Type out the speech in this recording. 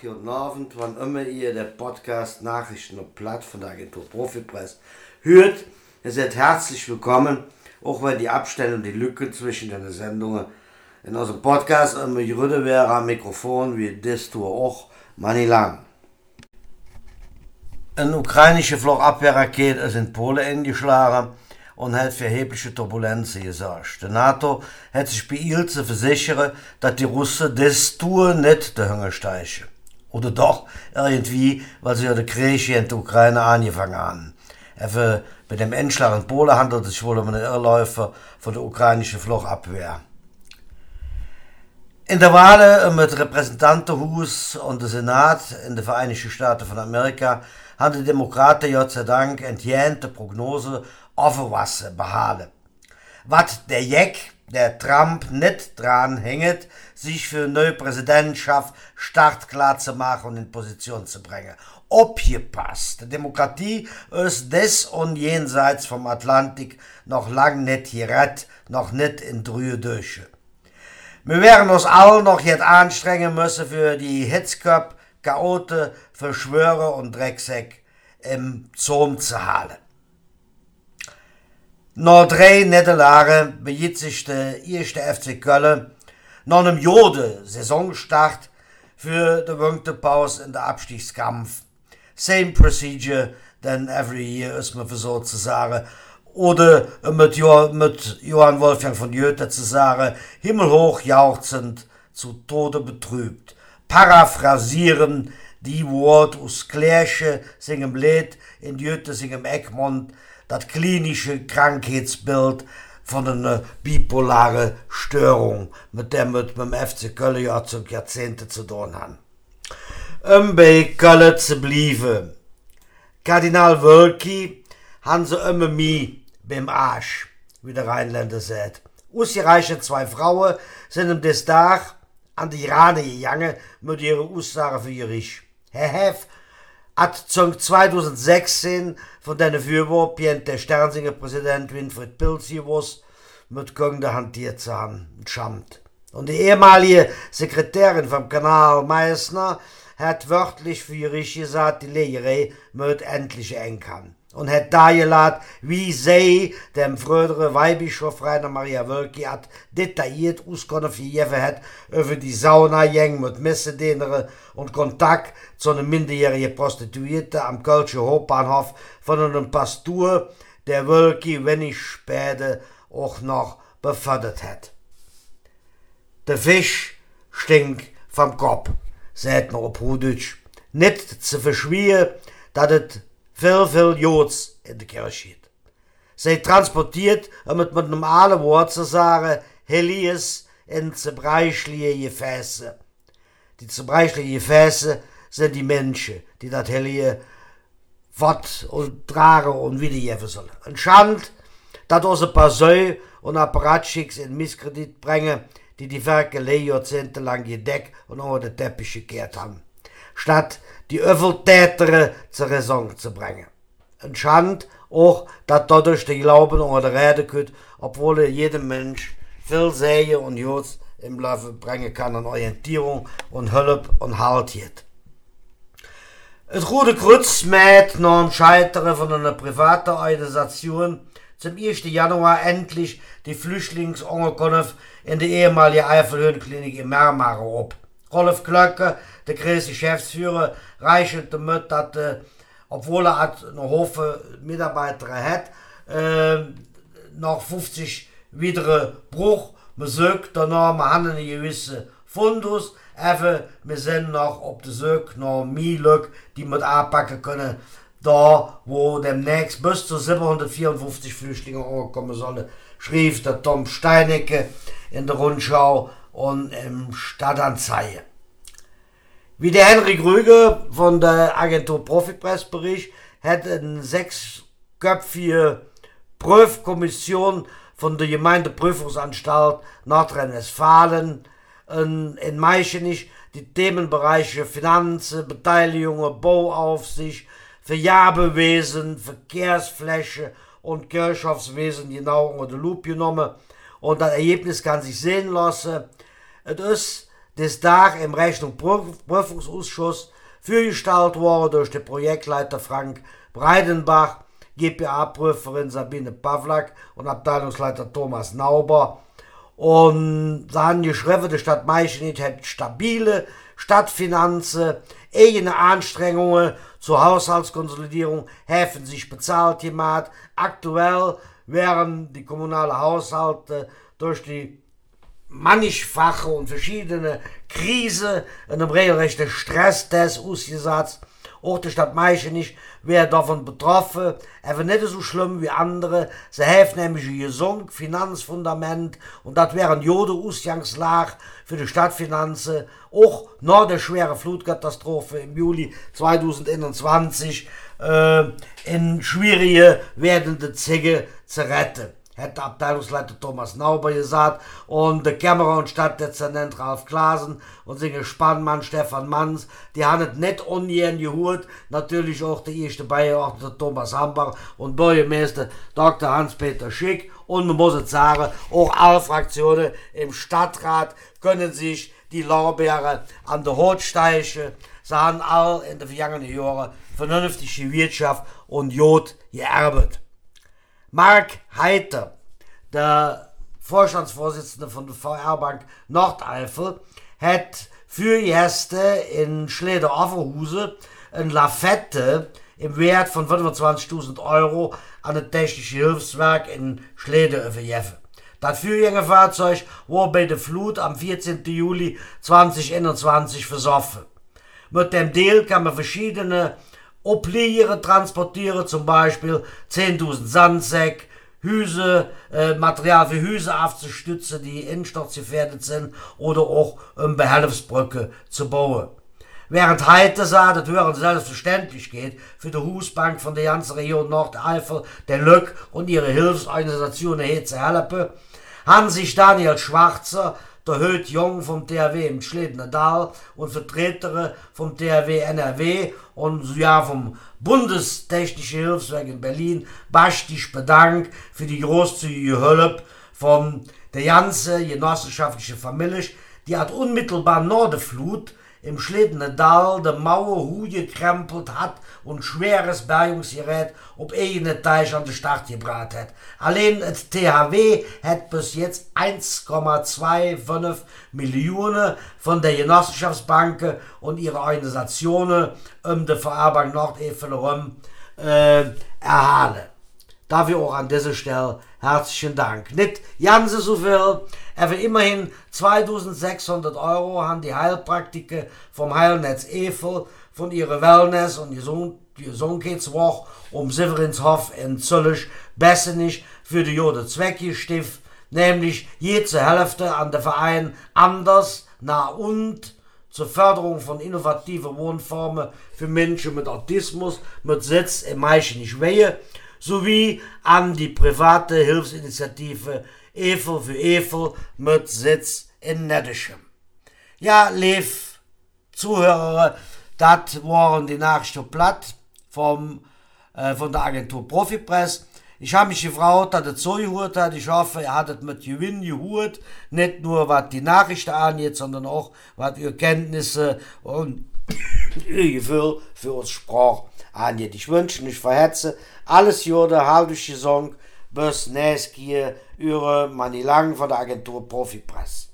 guten Abend, wann immer ihr der Podcast Nachrichten und Platt von der Agentur Profipress hört. Ihr seid herzlich willkommen, auch wenn die Abstände und die Lücke zwischen den Sendungen in unserem Podcast immer gerüde wäre am Mikrofon, wie das tue auch mani lang. Ein ukrainische Flugabwehrraket ist in Polen eingeschlagen und hat für erhebliche Turbulenzen gesorgt. Die NATO hat sich beeilt zu versichern, dass die Russen das tun nicht der Hunger steigen. Oder doch irgendwie, weil sie ja den Krieg in der Ukraine angefangen haben. Even bei dem Endschlag in Polen handelt es sich wohl um einen Irrläufer von der ukrainischen Flugabwehr. In der Wahl mit Repräsentantenhaus und dem Senat in den Vereinigten Staaten von Amerika haben die Demokraten Gott sei Dank entjente Prognose Offenwasse behalen. Was der Jack, der Trump nicht dran hängt, sich für neue Präsidentschaft startklar zu machen und in Position zu bringen. Obgepasst. Die Demokratie ist des und jenseits vom Atlantik noch lang nicht gerettet, noch nicht in drühe Döche. Wir werden uns alle noch jetzt anstrengen müssen für die Hitzköpfe, Chaoten, Verschwörer und Drecksäck im Zoom zu halten. Na drei Niederlagen begibt sich der erste FC Köln nach einem Jode Saisonstart für die Winterpause in der Abstiegskampf. Same procedure than every year, ist man so zu sagen. Oder mit, jo mit Johann Wolfgang von Goethe zu sagen, himmelhoch jauchzend, zu Tode betrübt. Paraphrasieren die Wort aus Klärche singem Lied in Goethe singem Egmont, das klinische Krankheitsbild von einer bipolaren Störung, mit der wir mit dem FC Köln ja zum Jahrzehnte zu tun haben. Um bei Köln zu bleiben. Kardinal Wölki haben sie immer mi beim Arsch, wie der Rheinländer sagt. Ausgereichte zwei Frauen sind am des Tag an die Rane gegangen mit ihrer Aussage für Gericht. Hef hat zum 2016 von deiner Fürwurf der Sternsinger Präsident Winfried Pilz mit Kunde hantiert zu haben. Schamt. Und die ehemalige Sekretärin vom Kanal Meißner hat wörtlich für Gericht gesagt, die Legerei möcht endlich eng kann. Und hat da gelat, wie sie dem früheren Weihbischof Rainer Maria Wölki hat detailliert auskunft gegeben hat über die Saunagänge mit Messedenere und Kontakt zu einer minderjährigen Prostituierte am Kölsche Hauptbahnhof von einem Pastor, der Wölki wenig später auch noch befördert hat. Der Fisch stinkt vom Kopf, sagt man auf Hochdeutsch. Nicht zu verschwiegen, dass es viel, viel Jods in der Kirche. Sie transportiert, um es mit normalen Wort zu sagen, Helias in zerbrechliche Gefäße. Die zerbrechlichen Gefäße sind die Menschen, die das Helie fort und tragen und wiedergeben sollen. Ein Schand, dass unsere Person und Apparatschicks in Misskredit bringen, die die Werke Jahrzehnte lang gedeckt und unter den Teppich gekehrt haben. Statt die Öffeltäter zur Raison zu bringen. Ein Schand auch, dass dadurch der Glauben unter der Rede könnt, obwohl jeder Mensch viel Säge und Jod im Leben bringen kann an Orientierung und Hilfe und Halt hat. Het Rote Kreuz mäht nach dem Scheitern von einer privaten Organisation zum 1. Januar endlich die Flüchtlingsunterkunft in der ehemaligen Eifelhöhenklinik in Mermare ab. Rolf Klöcke, der große Geschäftsführer, reichelt damit, dass, äh, obwohl er noch Haufen Mitarbeiter hat, noch 50 weitere Bruch. Besucht, danach wir haben einen gewissen Fundus, even, wir sind noch auf der Suche noch mehr Leute, die wir anpacken können, da wo demnächst bis zu 754 Flüchtlinge ankommen sollen, schrieb der Tom Steinecke in der Rundschau und im Stadtanzeiger. Wie der Henrik Rüge von der Agentur Profipress berichtet, hat eine sechsköpfige Prüfkommission von der Gemeindeprüfungsanstalt Nordrhein-Westfalen in, in Meichenich die Themenbereiche Finanzen, Beteiligung, Bauaufsicht, Verjabewesen, Verkehrsfläche und Kirchhofswesen genau unter die Lupe genommen. Und das Ergebnis kann sich sehen lassen. Es ist des Tag im Rechnungsprüfungsausschuss fürgestellt worden durch den Projektleiter Frank Breidenbach, GPA-Prüferin Sabine Pavlak und Abteilungsleiter Thomas Nauber. Und sie haben die Stadt Meichenit hat stabile Stadtfinanzen, eigene Anstrengungen zur Haushaltskonsolidierung helfen sich bezahlt jemand. Aktuell wären die kommunalen Haushalte durch die mannigfache und verschiedene Krise in einem regelrechten Stresstest ausgesetzt. Auch die Stadt Meichenich wäre davon betroffen, aber nicht so schlimm wie andere. Sie helfen nämlich ein gesund Finanzfundament und das wäre ein jode Ausgangslage für die Stadtfinanzen, auch nach der schweren Flutkatastrophe im Juli 2021 äh, in schwierige werdende Züge zu retten hat der Abteilungsleiter Thomas Nauber gesagt und der Kämmerer und Stadtdezernent Ralf Klasen und sein Spannmann Stefan Manns, die haben es nicht ungern gehört, natürlich auch der erste Beiordnete Thomas Hambach und Bürgermeister Dr. Hans-Peter Schick und man muss es sagen, auch alle Fraktionen im Stadtrat können sich die Lorbeere an der Haut steichen. Sie haben all in den vergangenen Jahren vernünftige Wirtschaft und Jod geerbet. Mark Heiter, der Vorstandsvorsitzende von der VR-Bank Nordeifel, hat für Gäste in Schleder-Offerhuse ein Lafette im Wert von 25.000 Euro an das technische Hilfswerk in Schleder übergeben. Das Fahrzeug wurde bei der Flut am 14. Juli 2021 versoffen. Mit dem Deal kann man verschiedene Obliere transportieren, zum Beispiel 10.000 Sandsäcke, Hüse, äh, Material für Hüse aufzustützen, die insturzgefährdet sind, oder auch um Behelfsbrücke zu bauen. Während heute sah, das hören selbstverständlich geht, für die Husbank von der ganzen Region Nordeifel, der Lück und ihre Hilfsorganisationen hier zu helfen, haben sich Daniel Schwarzer der Höht Jung vom THW im Schledner und Vertreter vom THW NRW und ja vom Bundestechnische Hilfswerk in Berlin bastig bedankt für die großzügige Hilfe von der ganze genossenschaftliche Familie, die hat unmittelbar nach der Flut im Schledene Dal de Mauer Huje krempelt hat und schweres Bergungsgerät ob eigene Teich an den Start gebracht hat. Allein das THW hat bis jetzt 1,25 Millionen von der Genossenschaftsbanken und ihre Organisationen um die Verarbeitung Nordefel herum äh, erhalten. Dafür auch an dieser Stelle herzlichen Dank. Nicht ganz so viel, aber immerhin 2600 Euro haben die Heilpraktiker vom Heilnetz Efel von ihrer Wellness- und Gesundheitswoche um Severinshof in Züllich Bessenich für die Jode Zwecke stift, nämlich je zur Hälfte an der Verein Anders, Na und zur Förderung von innovativen Wohnformen für Menschen mit Autismus mit Sitz im Meischenich Wehe sowie an die private Hilfsinitiative Efel für Efel mit Sitz in Nettischem. Ja, lief Zuhörer, das waren die Nachrichten platt vom, äh, von der Agentur Profipress. Ich habe mich gefragt, dass er zugehört hat. Ich hoffe, er hat es mit Gewinn gehört. Nicht nur, was die Nachrichten angeht, sondern auch, was ihr Kenntnisse und Gefühl für uns Sprach angeht. Ich wünsche nicht verhetze alles Jode, halbische Song, bis nächstes Jahr, eure Manni Lang von der Agentur Profipress.